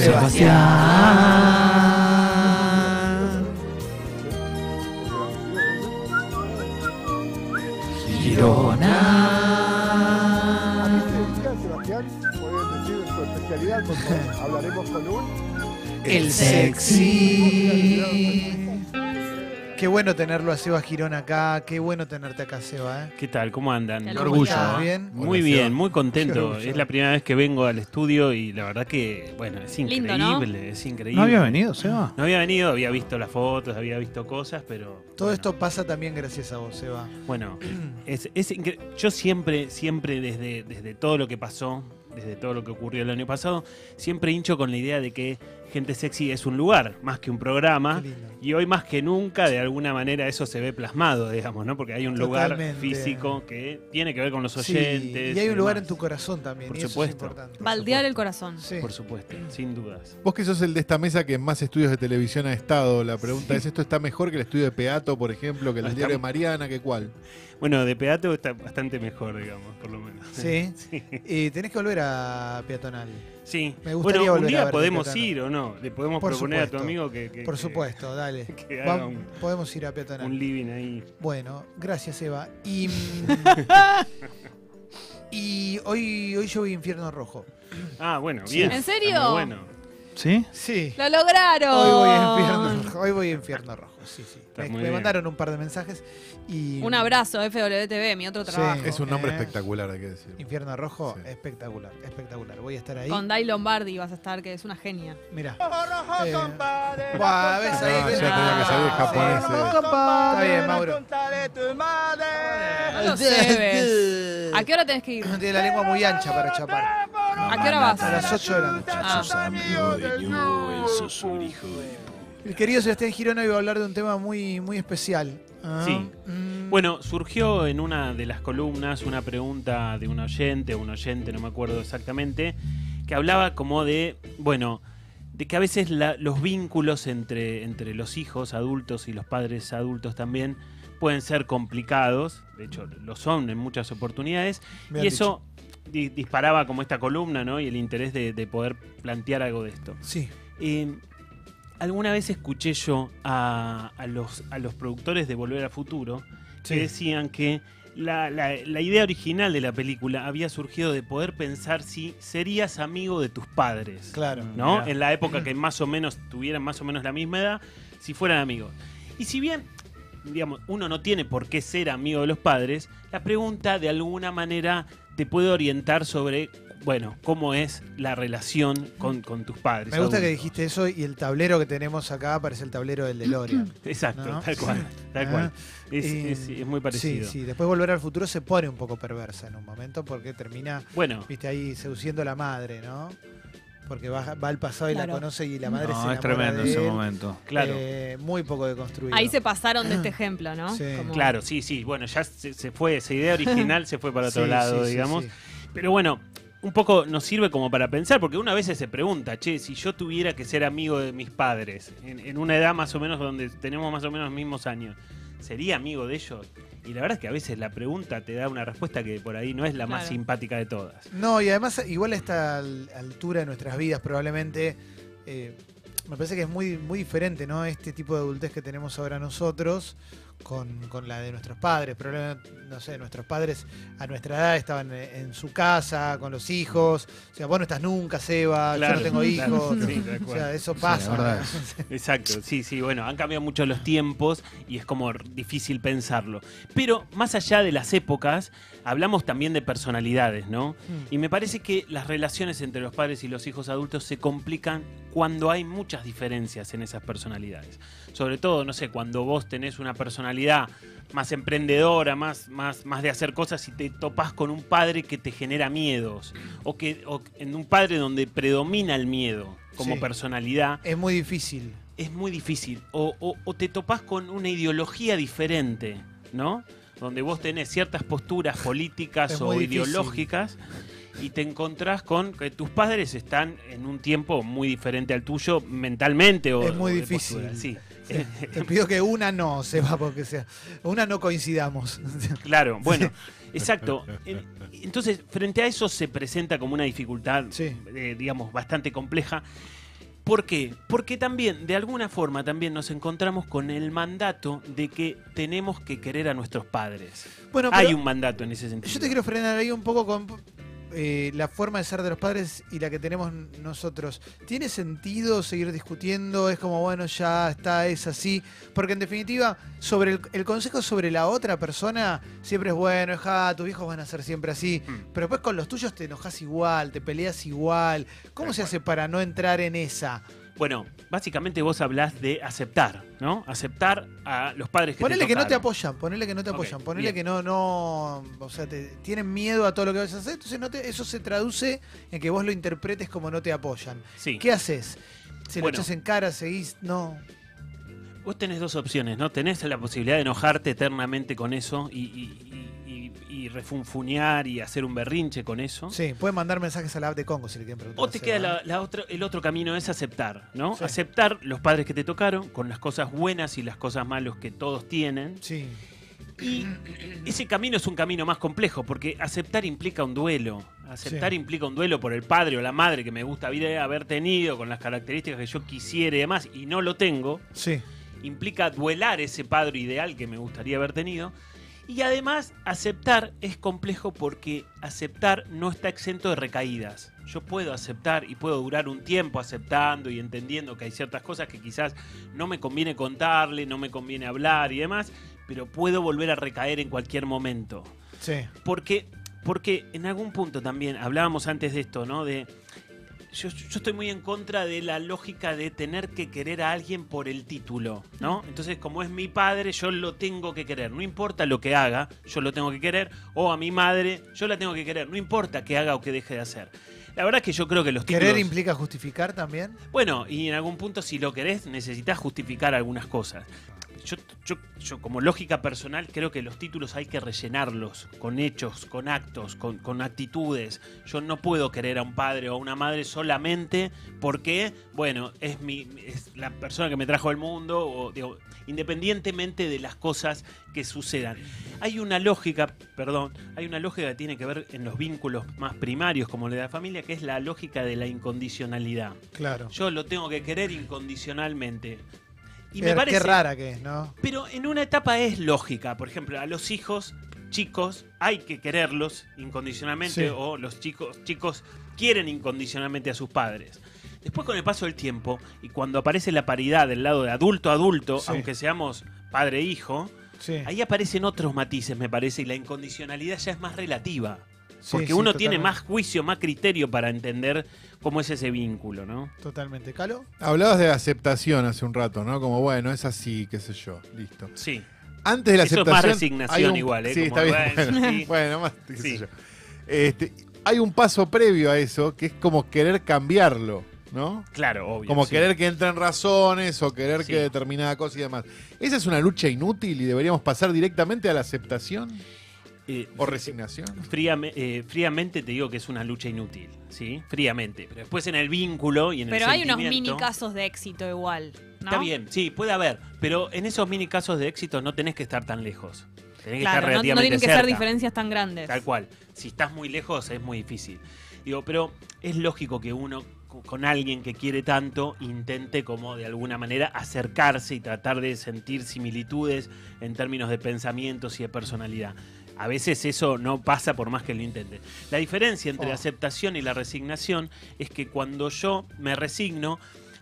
Sebastián. Girona. Sebastián, pueden decir su especialidad, por favor. Hablaremos con un. El sexy. Qué bueno tenerlo a Seba Girón acá, qué bueno tenerte acá, Seba. ¿eh? ¿Qué tal? ¿Cómo andan? Qué orgullo, ¿Estás ¿no? bien? Muy Hola, bien, Seba. muy contento. Es la primera vez que vengo al estudio y la verdad que, bueno, es increíble, Lindo, ¿no? es increíble. ¿No había venido, Seba? No había venido, había visto las fotos, había visto cosas, pero... Todo bueno, esto pasa también gracias a vos, Seba. Bueno, es, es incre- yo siempre, siempre desde, desde todo lo que pasó, desde todo lo que ocurrió el año pasado, siempre hincho con la idea de que Gente Sexy es un lugar, más que un programa. Y hoy más que nunca, de alguna manera, eso se ve plasmado, digamos, ¿no? Porque hay un lugar físico que tiene que ver con los Sí, oyentes. y hay un lugar demás. en tu corazón también, Por y eso supuesto. es importante. Baldear el corazón. Sí. Por supuesto, sin dudas. Vos que sos el de esta mesa que en más estudios de televisión ha estado, la pregunta es, ¿esto está mejor que el estudio de Peato, por ejemplo, que el Ah, del diario de Mariana, que cuál? Bueno, de Peato está bastante mejor, digamos, por lo menos. Sí. Sí. Y tenés que volver a Peatonal. Sí. Me gustaría bueno, un volver a día podemos ir o no. Le podemos Por proponer a tu amigo que, que- Por que- supuesto, dale. que haga un, podemos ir a Peatonal. un living ahí. Bueno, gracias Eva. Y, y hoy, hoy yo voy a Infierno Rojo. Ah, bueno, bien. ¿En serio? muy bueno. ¿Sí? Sí. ¡Lo lograron! Hoy voy a Infierno Rojo. Hoy voy a Infierno Rojo. Sí, sí. Está Me, muy me bien. mandaron un par de mensajes y. Un abrazo, FWTV, mi otro Sí. trabajo. Es un nombre Eh. espectacular, hay que decir. Infierno Rojo, Sí. espectacular, espectacular. Voy a estar ahí. Con Dai Lombardi vas a estar, que es una genia. Mira. Eh, buah, ves ahí, Ah, ves ya tenía que salir japonés, Sí. eh. Está bien, Mauro. No lo sé, ves. ¿A qué hora tenés que ir? Tiene la lengua muy ancha para chapar. ¿A qué hora vas? A las 8 de la noche. Ah. El querido Sebastián Girón hoy va a hablar de un tema muy, muy especial. Ah, Sí. mm, Bueno, surgió en una de las columnas una pregunta de un oyente, un oyente, no me acuerdo exactamente, que hablaba como de, bueno, de que a veces la- los vínculos entre, entre los hijos adultos y los padres adultos también pueden ser complicados, de hecho lo son en muchas oportunidades, y eso di- disparaba como esta columna, ¿no? Y el interés de, de poder plantear algo de esto. Sí. Eh, alguna vez escuché yo a, a los, a los productores de Volver al Futuro Sí. que decían que la, la- la idea original de la película había surgido de poder pensar si serías amigo de tus padres. Claro. ¿no? Mirá. En la época que más o menos tuvieran más o menos la misma edad, si fueran amigos. Y si bien, digamos, uno no tiene por qué ser amigo de los padres, la pregunta de alguna manera te puede orientar sobre, bueno, cómo es la relación con, con tus padres. Me gusta que dijiste eso y el tablero que tenemos acá parece el tablero del DeLorean. Exacto, ¿no? tal cual, tal Ah, cual. Es, eh, es- es muy Sí, parecido. sí. Después volver al futuro se pone un poco perversa en un momento porque termina, Bueno, viste, ahí seduciendo a la madre, ¿no? Porque va, va al pasado y la conoce y la madre se No, enamora es tremendo de ese él. momento. claro. Eh, muy poco deconstruido. Ahí se pasaron de este ejemplo, ¿no? Sí. Como- Claro, sí, sí. Bueno, ya se, se fue, esa idea original se fue para otro Sí, lado, sí, sí, digamos. sí. Pero bueno, un poco nos sirve como para pensar, porque una vez se pregunta, che, si yo tuviera que ser amigo de mis padres, en, en una edad más o menos donde tenemos más o menos los mismos años, ¿sería amigo de ellos? Y la verdad es que a veces la pregunta te da una respuesta que por ahí no es la más simpática de todas. No, y además, igual a esta al- altura de nuestras vidas, probablemente, eh, me parece que es muy, muy diferente, ¿no? Este tipo de adultez que tenemos ahora nosotros con, con la de nuestros padres. Probablemente, no sé, nuestros padres a nuestra edad estaban en, en su casa, con los hijos. O sea, vos no estás nunca, Seba, yo no tengo claro, hijos. sí, o sea, eso pasa. verdad Exacto, sí, sí, bueno, han cambiado mucho los tiempos y es como difícil pensarlo. Pero más allá de las épocas, hablamos también de personalidades, ¿no? Mm. Y me parece que las relaciones entre los padres y los hijos adultos se complican cuando hay muchas diferencias en esas personalidades. Sobre todo, no sé, cuando vos tenés una personalidad más emprendedora, más, más, más de hacer cosas y te topás con un padre que te genera miedos. O que o en un padre donde predomina el miedo como Sí. personalidad Es muy difícil. es muy difícil. O, o- o te topás con una ideología diferente, ¿no? Donde vos tenés ciertas posturas políticas o ideológicas y te encontrás con que tus padres están en un tiempo muy diferente al tuyo mentalmente o Es muy o difícil. postura. Sí. Te pido que una no, Seba, porque sea. Una no coincidamos. Claro, bueno, exacto. En- Entonces, frente a eso se presenta como una dificultad, Sí. eh, digamos, bastante compleja. ¿Por qué? Porque también, de alguna forma, también nos encontramos con el mandato de que tenemos que querer a nuestros padres. Bueno, Hay un mandato en ese sentido. yo te quiero frenar ahí un poco con eh, la forma de ser de los padres y la que tenemos nosotros. ¿Tiene sentido seguir discutiendo? Es como, bueno, ya está, es así. Porque en definitiva, sobre el, el consejo sobre la otra persona siempre es bueno, es, "Ja, tus hijos van a ser siempre así. Mm. Pero después con los tuyos te enojas igual, te peleas igual. ¿Cómo Tal se cual. hace para no entrar en esa? Bueno, básicamente vos hablás de aceptar, ¿no? Aceptar a los padres que Ponele te que no te apoyan, ponele que no te apoyan, ponele bien. que no, no, o sea, te, tienen miedo a todo lo que vas a hacer, entonces no te- eso se traduce en que vos lo interpretes como no te apoyan. Sí. ¿Qué haces? ¿Se Bueno. lo echas en cara, seguís? No. Vos tenés dos opciones, ¿no? Tenés la posibilidad de enojarte eternamente con eso y, y- y- refunfuñar y hacer un berrinche con eso. Sí, pueden mandar mensajes a la app de Congo si le quieren preguntar. O te queda la, la otro- el otro camino es aceptar, ¿no? Sí. Aceptar los padres que te tocaron con las cosas buenas y las cosas malas que todos tienen. Sí, Y ese camino es un camino más complejo porque aceptar implica un duelo. Aceptar Sí. implica un duelo por el padre o la madre que me gusta haber tenido con las características que yo quisiera y demás y no lo tengo. sí. Implica duelar ese padre ideal que me gustaría haber tenido. Y además, aceptar es complejo porque aceptar no está exento de recaídas. Yo puedo aceptar y puedo durar un tiempo aceptando y entendiendo que hay ciertas cosas que quizás no me conviene contarle, no me conviene hablar y demás, pero puedo volver a recaer en cualquier momento. Sí. Porque, porque en algún punto también, hablábamos antes de esto, ¿no? De. Yo, yo estoy muy en contra de la lógica de tener que querer a alguien por el título, ¿no? Entonces, como es mi padre, yo lo tengo que querer. No importa lo que haga, yo lo tengo que querer. O a mi madre, yo la tengo que querer. No importa qué haga o qué deje de hacer. La verdad es que yo creo que los títulos. ¿Querer implica justificar también? Bueno, y en algún punto, si lo querés, necesitas justificar algunas cosas. Yo, yo, yo, como lógica personal, creo que los títulos hay que rellenarlos con hechos, con actos, con, con actitudes. Yo no puedo querer a un padre o a una madre solamente porque, bueno, es, mi, es la persona que me trajo al mundo, o, digo, independientemente de las cosas que sucedan. Hay una lógica, perdón, hay una lógica que tiene que ver en los vínculos más primarios, como la de la familia, que es la lógica de la incondicionalidad. Claro. Yo lo tengo que querer incondicionalmente. Y me parece. Qué rara que es, ¿no? Pero en una etapa es lógica. Por ejemplo, a los hijos chicos hay que quererlos incondicionalmente Sí. o los chicos chicos quieren incondicionalmente a sus padres. Después con el paso del tiempo y cuando aparece la paridad del lado de adulto a adulto, Sí. aunque seamos padre e Sí. ahí aparecen otros matices, me parece, y la incondicionalidad ya es más relativa. Sí, Porque sí, uno tiene más juicio, más criterio para entender cómo es ese vínculo, ¿no? Totalmente. ¿Calo? Hablabas de aceptación hace un rato, ¿no? Como, bueno, es así, qué sé yo, listo. Sí. Antes de la Eso es aceptación. más resignación un- igual, ¿eh? Sí, Como, está bien. bueno, Bueno, sí. bueno, más, qué sé Sí. yo. Este, hay un paso previo a eso que es como querer cambiarlo, ¿no? Claro, obvio. Como sí. querer que entren razones o querer Sí. que determinada cosa y demás. ¿Esa es una lucha inútil y deberíamos pasar directamente a la aceptación Eh, o resignación? fríame- eh, fríamente te digo que es una lucha inútil, ¿sí? Fríamente. Pero después en el vínculo y en Pero el hay unos mini casos de éxito igual. ¿no? Está bien, sí, puede haber. Pero en esos mini casos de éxito no tenés que estar tan lejos. Tenés que estar Claro, no, no tienen que cerca. ser diferencias tan grandes. Tal cual. Si estás muy lejos es muy difícil. Digo, pero es lógico que uno co- con alguien que quiere tanto intente como de alguna manera acercarse y tratar de sentir similitudes en términos de pensamientos y de personalidad. A veces eso no pasa por más que lo intente. La diferencia entre Oh. la aceptación y la resignación es que cuando yo me resigno,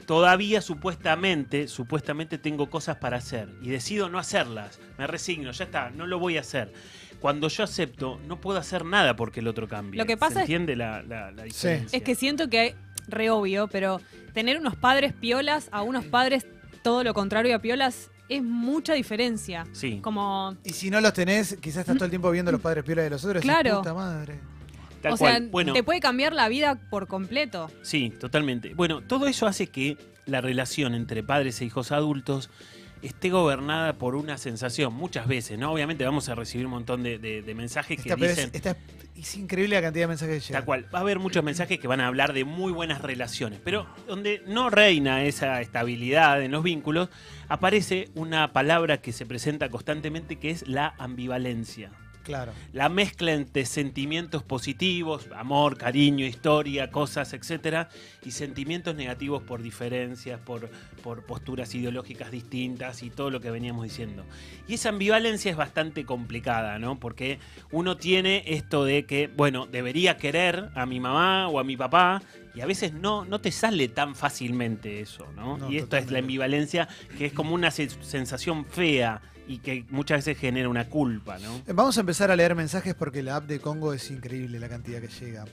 todavía supuestamente, supuestamente tengo cosas para hacer y decido no hacerlas. Me resigno, ya está, no lo voy a hacer. Cuando yo acepto, no puedo hacer nada porque el otro cambie. Lo que pasa ¿Se es- entiende la, la- la diferencia? Es que siento que, re obvio, pero tener unos padres piolas a unos padres todo lo contrario a piolas es mucha diferencia. Sí, Como, Y si no los tenés, quizás estás todo el tiempo viendo los padres piola de los otros. y Claro. Puta madre. tal o cual. sea, bueno, te puede cambiar la vida por completo. Sí, totalmente. Bueno, todo eso hace que la relación entre padres e hijos adultos esté gobernada por una sensación, muchas veces, ¿no? Obviamente vamos a recibir un montón de, de- de mensajes que es, dicen... esta- es increíble la cantidad de mensajes que llegan. Tal cual. Va a haber muchos mensajes que van a hablar de muy buenas relaciones, pero donde no reina esa estabilidad en los vínculos, aparece una palabra que se presenta constantemente que es la ambivalencia. Claro. la mezcla entre sentimientos positivos, amor, cariño, historia, cosas, etcétera, y sentimientos negativos por diferencias, por, por posturas ideológicas distintas y todo lo que veníamos diciendo. Y esa ambivalencia es bastante complicada, ¿no? Porque uno tiene esto de que, bueno, debería querer a mi mamá o a mi papá. Y a veces no, no te sale tan fácilmente eso, ¿no? No, y esto es la ambivalencia, que es como una se- sensación fea y que muchas veces genera una culpa, ¿no? Vamos a empezar a leer mensajes porque la app de Congo es increíble la cantidad que llega.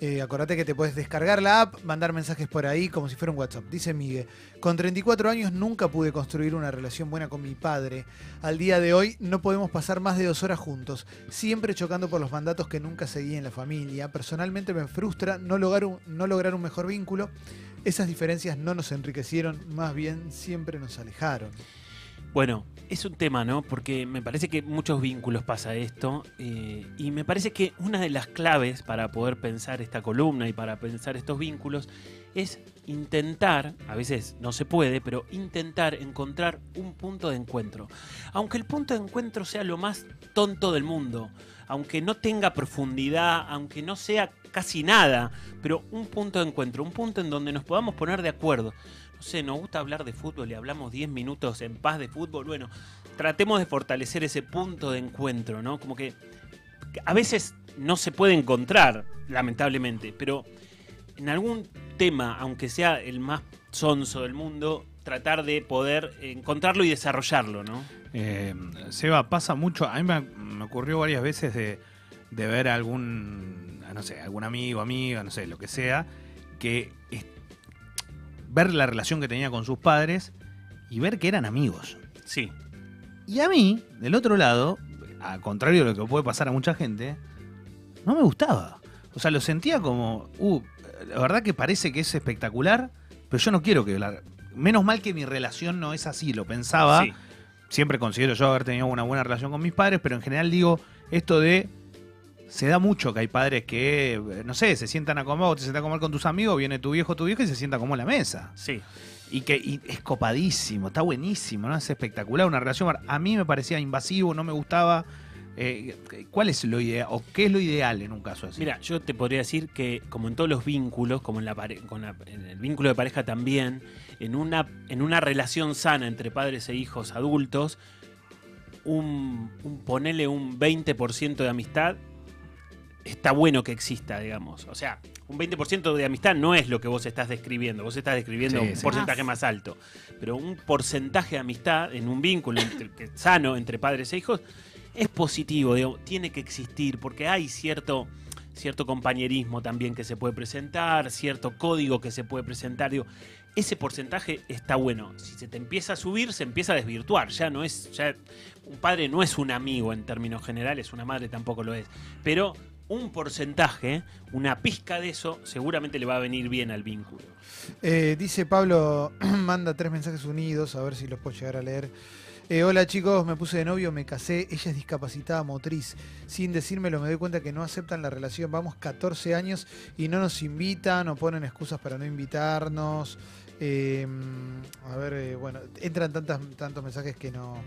Eh, acordate que te puedes descargar la app, mandar mensajes por ahí como si fuera un WhatsApp. Dice Miguel, con 34 años nunca pude construir una relación buena con mi padre. Al día de hoy no podemos pasar más de dos horas juntos, siempre chocando por los mandatos que nunca seguí en la familia. Personalmente me frustra no lograr un, no lograr un mejor vínculo. Esas diferencias no nos enriquecieron, más bien siempre nos alejaron. Bueno, es un tema, ¿no? Porque me parece que muchos vínculos pasa esto eh, y me parece que una de las claves para poder pensar esta columna y para pensar estos vínculos es intentar, a veces no se puede, pero intentar encontrar un punto de encuentro. Aunque el punto de encuentro sea lo más tonto del mundo, aunque no tenga profundidad, aunque no sea casi nada, pero un punto de encuentro, un punto en donde nos podamos poner de acuerdo no sé, nos gusta hablar de fútbol y hablamos 10 minutos en paz de fútbol, bueno, tratemos de fortalecer ese punto de encuentro, ¿no? Como que a veces no se puede encontrar, lamentablemente, pero en algún tema, aunque sea el más sonso del mundo, tratar de poder encontrarlo y desarrollarlo, ¿no? Eh, Seba, pasa mucho. A mí me, ocurrió varias veces de, de ver a algún, no sé, algún amigo, amiga, no sé, lo que sea, que ver la relación que tenía con sus padres y ver que eran amigos. Sí, Y a mí, del otro lado, al contrario de lo que puede pasar a mucha gente, no me gustaba. O sea, lo sentía como, uh, la verdad que parece que es espectacular, pero yo no quiero que la... Menos mal que mi relación no es así, lo pensaba. sí. Siempre considero yo haber tenido una buena relación con mis padres, pero en general digo esto de... Se da mucho que hay padres que, eh, no sé, se sientan a comer, o te sientas a comer con tus amigos, viene tu viejo o tu vieja y se sienta como en la mesa. Sí, Y que y es copadísimo, está buenísimo, ¿no? Es espectacular una relación. A mí me parecía invasivo, no me gustaba. Eh, ¿Cuál es lo ideal o qué es lo ideal en un caso así? Mira, yo te podría decir que como en todos los vínculos, como en, la pare- con la- en el vínculo de pareja también, en una, en una relación sana entre padres e hijos adultos, un, un ponele un 20% de amistad está bueno que exista, digamos. O sea, un 20% de amistad no es lo que vos estás describiendo, vos estás describiendo Sí, un sí. porcentaje Más. más alto. Pero un porcentaje de amistad en un vínculo entre- sano entre padres e hijos es positivo, tiene que existir, porque hay cierto, cierto compañerismo también que se puede presentar, cierto código que se puede presentar, digo, ese porcentaje está bueno. Si se te empieza a subir, se empieza a desvirtuar. Ya no es, ya un padre no es un amigo en términos generales, una madre tampoco lo es. Pero un porcentaje, una pizca de eso, seguramente le va a venir bien al vínculo. Eh, dice Pablo, manda tres mensajes unidos, a ver si los puedo llegar a leer. Eh, hola chicos, me puse de novio, me casé, ella es discapacitada motriz. Sin decírmelo me doy cuenta que no aceptan la relación. Vamos 14 años y no nos invitan o ponen excusas para no invitarnos. Eh, a ver, eh, bueno, entran tantas, tantos mensajes que no,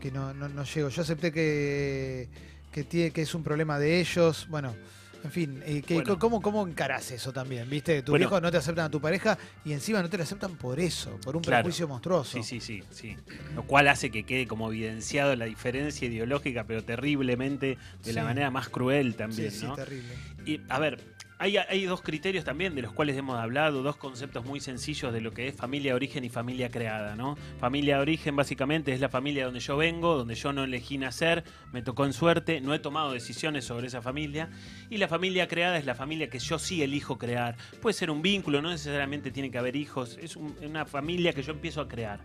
que no, no, no llego. Yo acepté que, que, tiene, que es un problema de ellos. Bueno, en fin, eh, que- Bueno. ¿cómo, ¿cómo encarás eso también? ¿Viste? Tu Bueno. no te aceptan a tu pareja y encima no te la aceptan por eso, por un Claro. prejuicio monstruoso. Sí, sí, sí, sí. Lo cual hace que quede como evidenciado la diferencia ideológica, pero terriblemente, de la Sí. manera más cruel Sí, también, sí, ¿no? terrible. Y, a ver, hay, dos criterios también de los cuales hemos hablado, dos conceptos muy sencillos de lo que es familia de origen y familia creada, ¿no? Familia de origen básicamente es la familia donde yo vengo, donde yo no elegí nacer, me tocó en suerte, no he tomado decisiones sobre esa familia. Y la familia creada es la familia que yo sí elijo crear. Puede ser un vínculo, no necesariamente tiene que haber hijos, es un- una familia que yo empiezo a crear.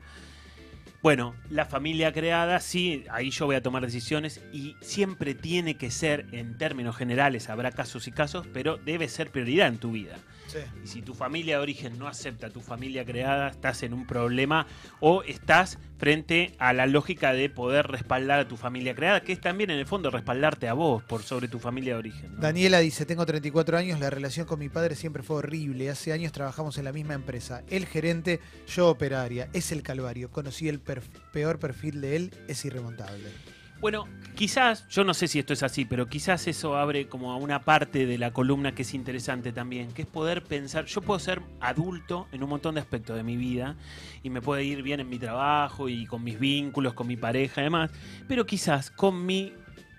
Bueno, la familia creada, sí, ahí yo voy a tomar decisiones y siempre tiene que ser, en términos generales, habrá casos y casos, pero debe ser prioridad en tu vida. Sí. Y si tu familia de origen no acepta a tu familia creada, estás en un problema o estás frente a la lógica de poder respaldar a tu familia creada, que es también en el fondo respaldarte a vos por sobre tu familia de origen. ¿no? Daniela dice, tengo 34 años, la relación con mi padre siempre fue horrible. Hace años trabajamos en la misma empresa. Él gerente, yo operaria. Es el calvario. Conocí el perf- peor perfil de él, es irremontable. Bueno, quizás, yo no sé si esto es así, pero quizás eso abre como a una parte de la columna que es interesante también, que es poder pensar, yo puedo ser adulto en un montón de aspectos de mi vida y me puede ir bien en mi trabajo y con mis vínculos, con mi pareja y demás, pero quizás con mi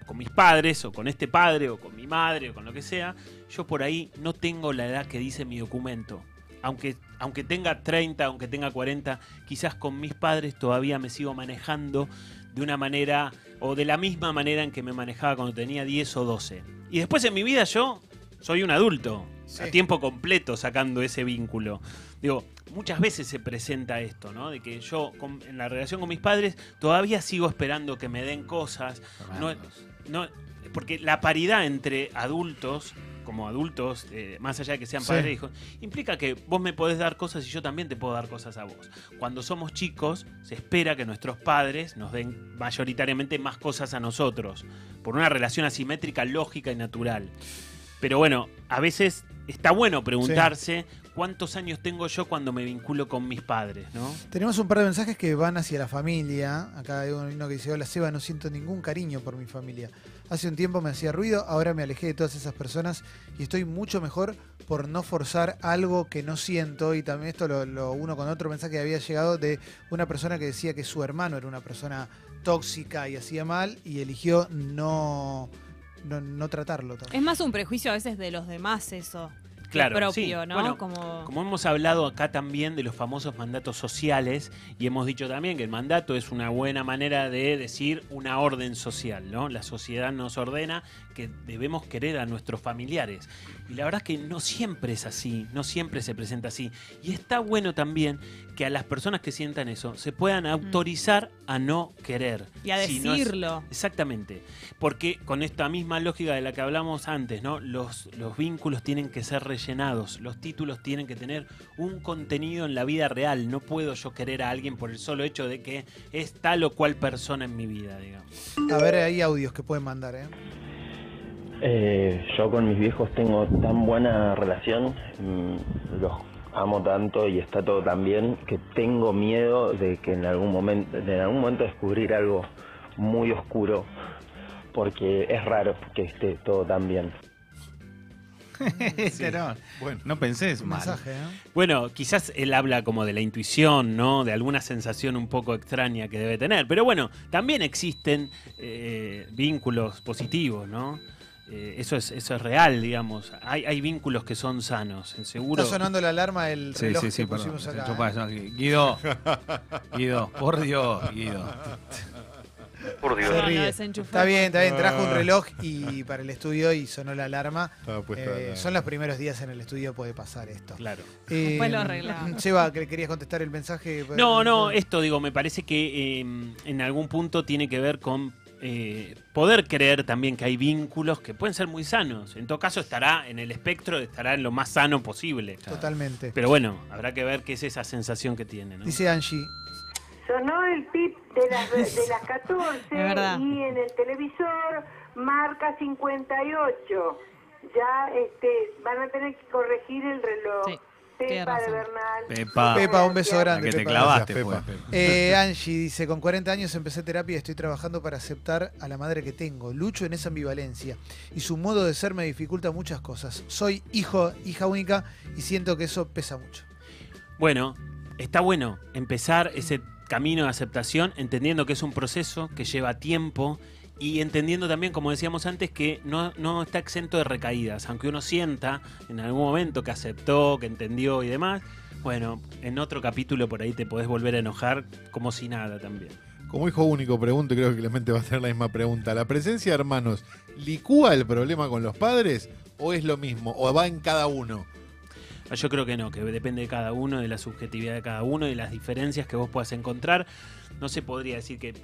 con mis padres o con este padre o con mi madre o con lo que sea, yo por ahí no tengo la edad que dice mi documento. Aunque, aunque tenga 30, aunque tenga 40, quizás con mis padres todavía me sigo manejando de una manera o de la misma manera en que me manejaba cuando tenía 10 o 12. Y después en mi vida yo soy un adulto, Sí. a tiempo completo sacando ese vínculo. Digo, muchas veces se presenta esto, ¿no? De que yo con- en la relación con mis padres todavía sigo esperando que me den cosas. No, no, porque la paridad entre adultos, como adultos, eh, más allá de que sean Sí. padres e hijos, implica que vos me podés dar cosas y yo también te puedo dar cosas a vos. Cuando somos chicos, se espera que nuestros padres nos den mayoritariamente más cosas a nosotros, por una relación asimétrica, lógica y natural. Pero bueno, a veces está bueno preguntarse cuántos años tengo yo cuando me vinculo con mis padres, ¿no? Tenemos un par de mensajes que van hacia la familia. Acá hay uno que dice, hola Seba, no siento ningún cariño por mi familia. Hace un tiempo me hacía ruido, ahora me alejé de todas esas personas y estoy mucho mejor por no forzar algo que no siento. Y también esto lo, uno con otro mensaje que había llegado de una persona que decía que su hermano era una persona tóxica y hacía mal y eligió no, no, no tratarlo. también. Es más un prejuicio a veces de los demás eso. Claro, propio, sí. ¿no? Bueno, como... Como hemos hablado acá también de los famosos mandatos sociales y hemos dicho también que el mandato es una buena manera de decir una orden social, ¿no? La sociedad nos ordena que debemos querer a nuestros familiares. Y la verdad es que no siempre es así, no siempre se presenta así. Y está bueno también que a las personas que sientan eso se puedan autorizar a no querer. Mm. Y a Si no es- decirlo. Exactamente. Porque con esta misma lógica de la que hablamos antes, ¿no? Los, los vínculos tienen que ser rellenados, los títulos tienen que tener un contenido en la vida real. No puedo yo querer a alguien por el solo hecho de que es tal o cual persona en mi vida, digamos. A ver, hay audios que pueden mandar, ¿eh? Eh, yo con mis viejos tengo tan buena relación, mm, los amo tanto y está todo tan bien que tengo miedo de que en algún momento, en algún momento descubrir algo muy oscuro, porque es raro que esté todo tan bien. Pero Bueno, no pensés Un mal. mensaje, ¿eh? Bueno, quizás él habla como de la intuición, ¿no? De alguna sensación un poco extraña que debe tener. Pero bueno, también existen eh, vínculos positivos, ¿no? Eh, eso, es, eso es real, digamos. Hay, hay vínculos que son sanos, en seguro. Está sonando la alarma del Sí, reloj sí, sí, que perdón. pusimos acá. ¿eh? Guido, Guido, por Dios, Guido. Por Dios. Se No, no, ríe. desenchufé. Está bien, está bien. Trajo un reloj y para el estudio y sonó la alarma. Eh, Son los primeros días en el estudio, puede pasar esto. Claro. Eh, Después lo arreglamos. Seba, que querías contestar el mensaje. No, no, esto digo, me parece que eh, en algún punto tiene que ver con eh, poder creer también que hay vínculos que pueden ser muy sanos. En todo caso estará en el espectro, estará en lo más sano posible. Totalmente. Pero bueno, habrá que ver qué es esa sensación que tiene. ¿no? Dice Angie. Sonó el pip de las, de las 14 Es verdad. y en el televisor marca 58. Ya este, van a tener que corregir el reloj. Sí, Pepa de. Bernal. Pepa, Pepa, un beso Gracias. grande. la que te Pepa. clavaste, fue. Pepa. Eh, Angie dice, con 40 años empecé terapia y estoy trabajando para aceptar a la madre que tengo. Lucho en esa ambivalencia y su modo de ser me dificulta muchas cosas. Soy hijo, hija única y siento que eso pesa mucho. Bueno, está bueno empezar ese camino de aceptación entendiendo que es un proceso que lleva tiempo y entendiendo también, como decíamos antes, que no, no está exento de recaídas. Aunque uno sienta en algún momento que aceptó, que entendió y demás, bueno, en otro capítulo por ahí te podés volver a enojar como si nada también. Como hijo único, pregunto, y creo que Clemente va a hacer la misma pregunta. ¿La presencia de hermanos licúa el problema con los padres o es lo mismo? ¿O va en cada uno? Ah, Yo creo que no, que depende de cada uno, de la subjetividad de cada uno, de las diferencias que vos puedas encontrar. No se podría decir que...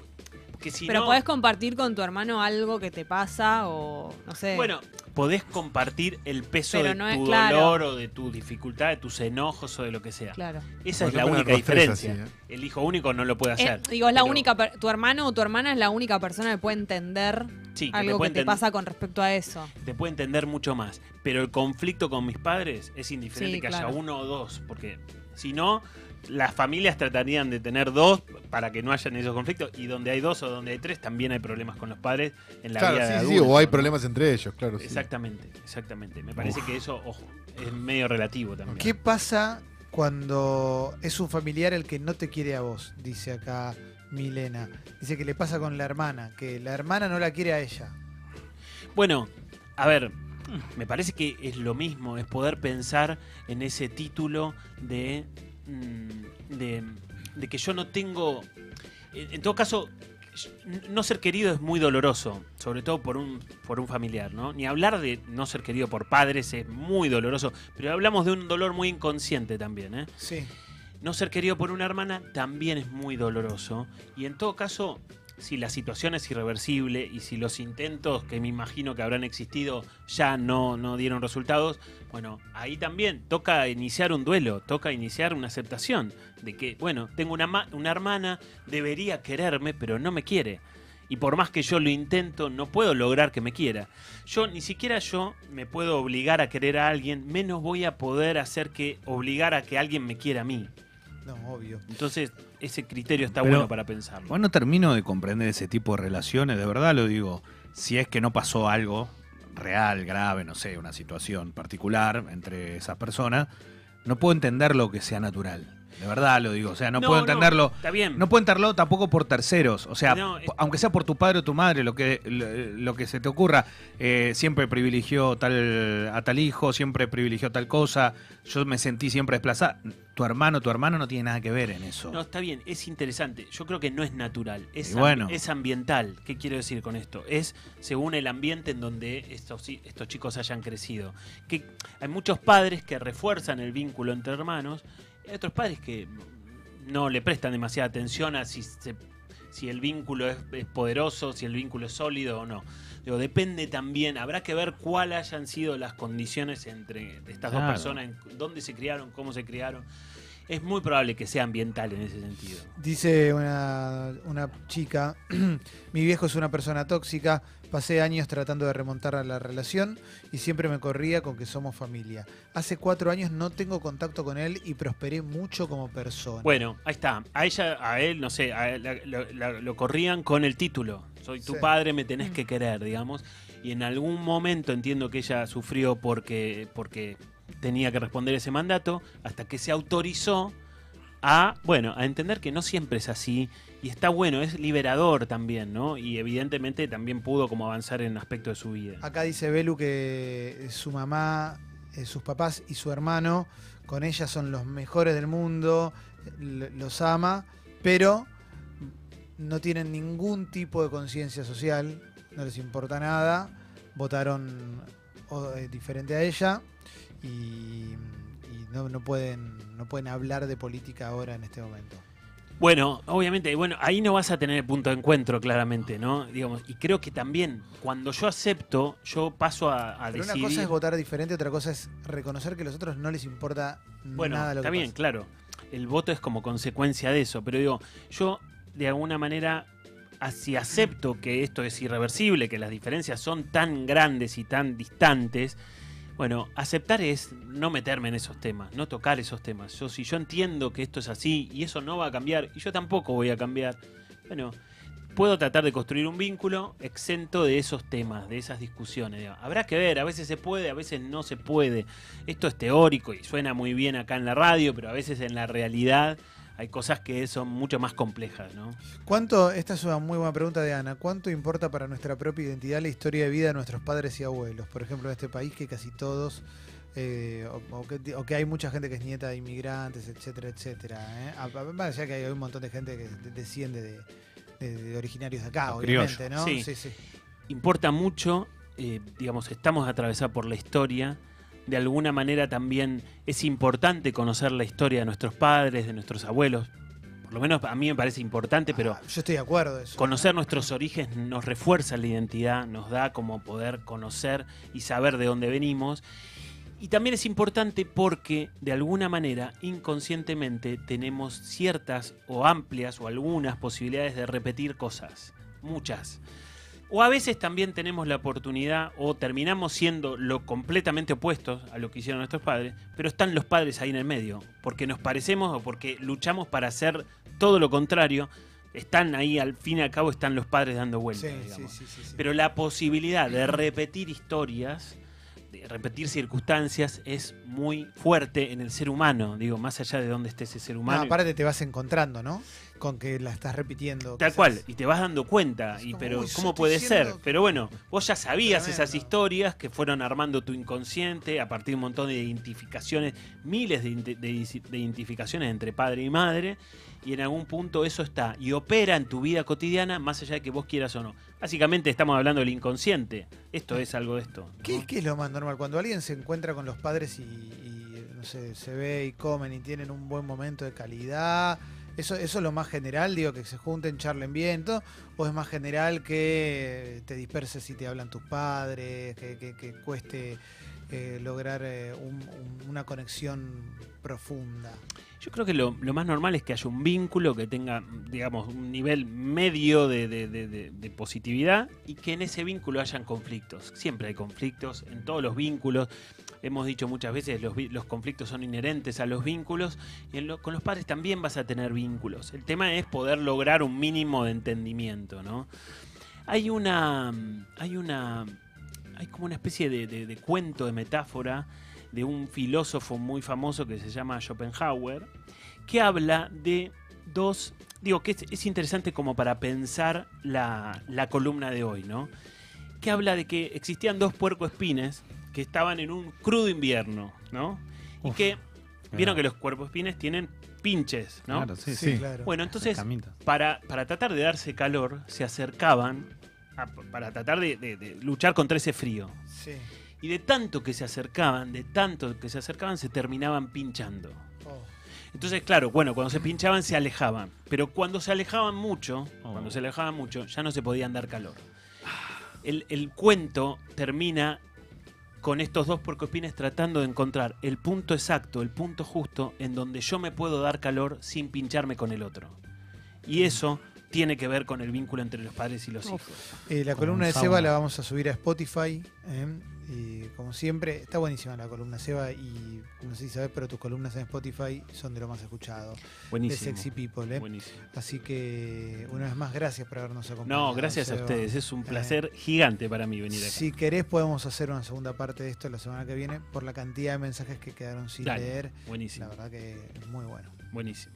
que si Pero no, podés compartir con tu hermano algo que te pasa o no sé. Bueno, podés compartir el peso Pero de no es tu claro. dolor o de tu dificultad, de tus enojos o de lo que sea. claro. Esa es la única diferencia. así, ¿eh? El hijo único no lo puede Eh, hacer. digo, es la Pero única, tu hermano o tu hermana es la única persona que puede entender sí, que algo que puede te pasa con respecto a eso. te puede entender mucho más. Pero el conflicto con mis padres es indiferente Sí, que claro. haya uno o dos, porque Si no, las familias tratarían de tener dos para que no hayan esos conflictos. Y donde hay dos o donde hay tres, también hay problemas con los padres en la Claro, vida de sí, sí, o hay ¿no? problemas entre ellos, claro. sí. Exactamente, exactamente. Me parece que eso, ojo, es medio relativo también. ¿Qué pasa cuando es un familiar el que no te quiere a vos? Dice acá Milena. Dice que le pasa con la hermana, que la hermana no la quiere a ella. Bueno, a ver, me parece que es lo mismo, es poder pensar en ese título de, de, de que yo no tengo... En, en todo caso, no ser querido es muy doloroso, sobre todo por un, por un familiar, ¿no? Ni hablar de no ser querido por padres es muy doloroso, pero hablamos de un dolor muy inconsciente también, ¿eh? Sí. No ser querido por una hermana también es muy doloroso. Y en todo caso, si la situación es irreversible y si los intentos que me imagino que habrán existido ya no, no dieron resultados, bueno, ahí también toca iniciar un duelo, toca iniciar una aceptación de que, bueno, tengo una, una hermana, debería quererme, pero no me quiere. Y por más que yo lo intento, no puedo lograr que me quiera. Yo, ni siquiera yo, me puedo obligar a querer a alguien, menos voy a poder hacer que obligar a que alguien me quiera a mí. No, obvio. Entonces, ese criterio está Pero- bueno para pensarlo. Bueno, no termino de comprender ese tipo de relaciones, de verdad lo digo. Si es que no pasó algo real, grave, no sé, una situación particular entre esas personas, no puedo entender lo que sea natural. De verdad lo digo. O sea, no, puedo entenderlo. está bien. No puedo entenderlo tampoco por terceros. O sea, No, aunque sea por tu padre o tu madre, lo que, lo, lo que se te ocurra, eh, siempre privilegió tal, a tal hijo, siempre privilegió tal cosa. Yo me sentí siempre desplazada. Tu hermano, tu hermano no tiene nada que ver en eso. No, está bien, es interesante. Yo creo que no es natural, es, bueno. es ambiental. ¿Qué quiero decir con esto? Es según el ambiente en donde estos, estos chicos hayan crecido. Que hay muchos padres que refuerzan el vínculo entre hermanos, hay otros padres que no le prestan demasiada atención a si, se- si el vínculo es, es poderoso, si el vínculo es sólido o no. Digo, depende también, habrá que ver cuáles hayan sido las condiciones entre estas dos personas, en dónde se criaron, cómo se criaron. Es muy probable que sea ambiental en ese sentido. Dice una, una chica, mi viejo es una persona tóxica, pasé años tratando de remontar a la relación y siempre me corría con que somos familia. Hace cuatro años no tengo contacto con él y prosperé mucho como persona. Bueno, ahí está. A ella, a él, no sé, a él, la- lo, la- lo corrían con el título. Soy tu Sí. padre, me tenés que querer, digamos. Y en algún momento entiendo que ella sufrió porque, porque tenía que responder ese mandato, hasta que se autorizó a, bueno, a entender que no siempre es así. Y está bueno, es liberador también, ¿no? Y evidentemente también pudo como avanzar en aspecto de su vida. Acá dice Belu que su mamá, eh, sus papás y su hermano con ella son los mejores del mundo, los ama, pero no tienen ningún tipo de conciencia social, no les importa nada, votaron eh, diferente a ella y, y no, no pueden, no pueden hablar de política ahora en este momento. Bueno, obviamente, bueno, ahí no vas a tener punto de encuentro, claramente, ¿no? Digamos, y creo que también, cuando yo acepto, yo paso a, a Pero decidir. una cosa es votar diferente, otra cosa es reconocer que a los otros no les importa Bueno, nada lo está que bien, pasa. claro. El voto es como consecuencia de eso, pero digo, yo de alguna manera, si acepto que esto es irreversible, que las diferencias son tan grandes y tan distantes, bueno, aceptar es no meterme en esos temas, no tocar esos temas. Yo, si yo entiendo que esto es así y eso no va a cambiar, y yo tampoco voy a cambiar, bueno, puedo tratar de construir un vínculo exento de esos temas, de esas discusiones. Habrá que ver, a veces se puede, a veces no se puede. Esto es teórico y suena muy bien acá en la radio, pero a veces en la realidad hay cosas que son mucho más complejas, ¿no? ¿Cuánto, esta es una muy buena pregunta de Ana, ¿cuánto importa para nuestra propia identidad la historia de vida de nuestros padres y abuelos? Por ejemplo, en este país que casi todos, eh, o, o que, o que hay mucha gente que es nieta de inmigrantes, etcétera, etcétera. ¿eh? A- a- Más allá que hay un montón de gente que de- desciende de, de- de originarios de acá, Los obviamente, criollos. ¿no? Sí. sí, sí. importa mucho, eh, digamos, estamos atravesados por la historia. De alguna manera también es importante conocer la historia de nuestros padres, de nuestros abuelos. Por lo menos a mí me parece importante, pero Ah, yo estoy de acuerdo eso. conocer nuestros orígenes nos refuerza la identidad, nos da como poder conocer y saber de dónde venimos. Y también es importante porque de alguna manera inconscientemente tenemos ciertas o amplias o algunas posibilidades de repetir cosas, muchas. O a veces también tenemos la oportunidad o terminamos siendo lo completamente opuestos a lo que hicieron nuestros padres, pero están los padres ahí en el medio, porque nos parecemos o porque luchamos para hacer todo lo contrario. Están ahí, al fin y al cabo, están los padres dando vueltas. Sí, sí, digamos. sí. Pero la posibilidad de repetir historias, repetir circunstancias, es muy fuerte en el ser humano. Digo, más allá de dónde esté ese ser No, humano. aparte te vas encontrando, ¿no? Con que la estás repitiendo. Tal quizás. cual, y te vas dando cuenta, Es y como, pero uy, ¿cómo puede ser? Pero bueno, vos ya sabías esas historias que fueron armando tu inconsciente a partir de un montón de identificaciones, miles de identificaciones entre padre y madre, y en algún punto eso está y opera en tu vida cotidiana más allá de que vos quieras o no. Básicamente estamos hablando del inconsciente, esto es algo de esto. ¿no? ¿Qué, qué es lo más normal? Cuando alguien se encuentra con los padres y, y, no sé, se ve y comen y tienen un buen momento de calidad, ¿eso, ¿eso es lo más general? Digo, que se junten, charlen bien, todo, ¿O es más general que te disperses si te hablan tus padres, que, que- que cueste eh, lograr eh, un- un- una conexión profunda? Yo creo que lo, más normal es que haya un vínculo que tenga, digamos, un nivel medio de, positividad y que en ese vínculo hayan conflictos. Siempre hay conflictos en todos los vínculos. Hemos dicho muchas veces los, los conflictos son inherentes a los vínculos y en lo- con los padres también vas a tener vínculos. El tema es poder lograr un mínimo de entendimiento, ¿no? Hay una, hay una, hay como una especie de cuento, de metáfora de un filósofo muy famoso que se llama Schopenhauer, que habla de dos, digo que es, es interesante como para pensar la, la columna de hoy, ¿no? Que habla de que existían dos puercoespines que estaban en un crudo invierno, ¿no? Y Uf, que vieron claro. que los puercoespines tienen pinches, ¿no? Claro, sí, Sí, sí. claro. Bueno, entonces para, para tratar de darse calor, se acercaban a- para tratar de, de- de luchar contra ese frío. Sí. Y de tanto que se acercaban, de tanto que se acercaban, se terminaban pinchando. Oh. Entonces, claro, bueno, cuando se pinchaban se alejaban. Pero cuando se alejaban mucho, Oh. cuando se alejaban mucho, ya no se podían dar calor. El, el cuento termina con estos dos puercoespines tratando de encontrar el punto exacto, el punto justo, en donde yo me puedo dar calor sin pincharme con el otro. Y eso tiene que ver con el vínculo entre los padres y los hijos. Eh, la columna de. Seba la vamos a subir a Spotify. ¿eh? Y como siempre, está buenísima la columna Seba. Y no sé si sabes, pero tus columnas en Spotify son de lo más escuchado. De Buenísimo. Sexy People. ¿eh? Buenísimo. Así que, una vez más, gracias por habernos acompañado. No, gracias a ustedes. Es un Eh, placer gigante para mí venir acá. Si querés, podemos hacer una segunda parte de esto la semana que viene por la cantidad de mensajes que quedaron sin Dale. leer. Buenísimo. La verdad que es muy bueno. Buenísimo.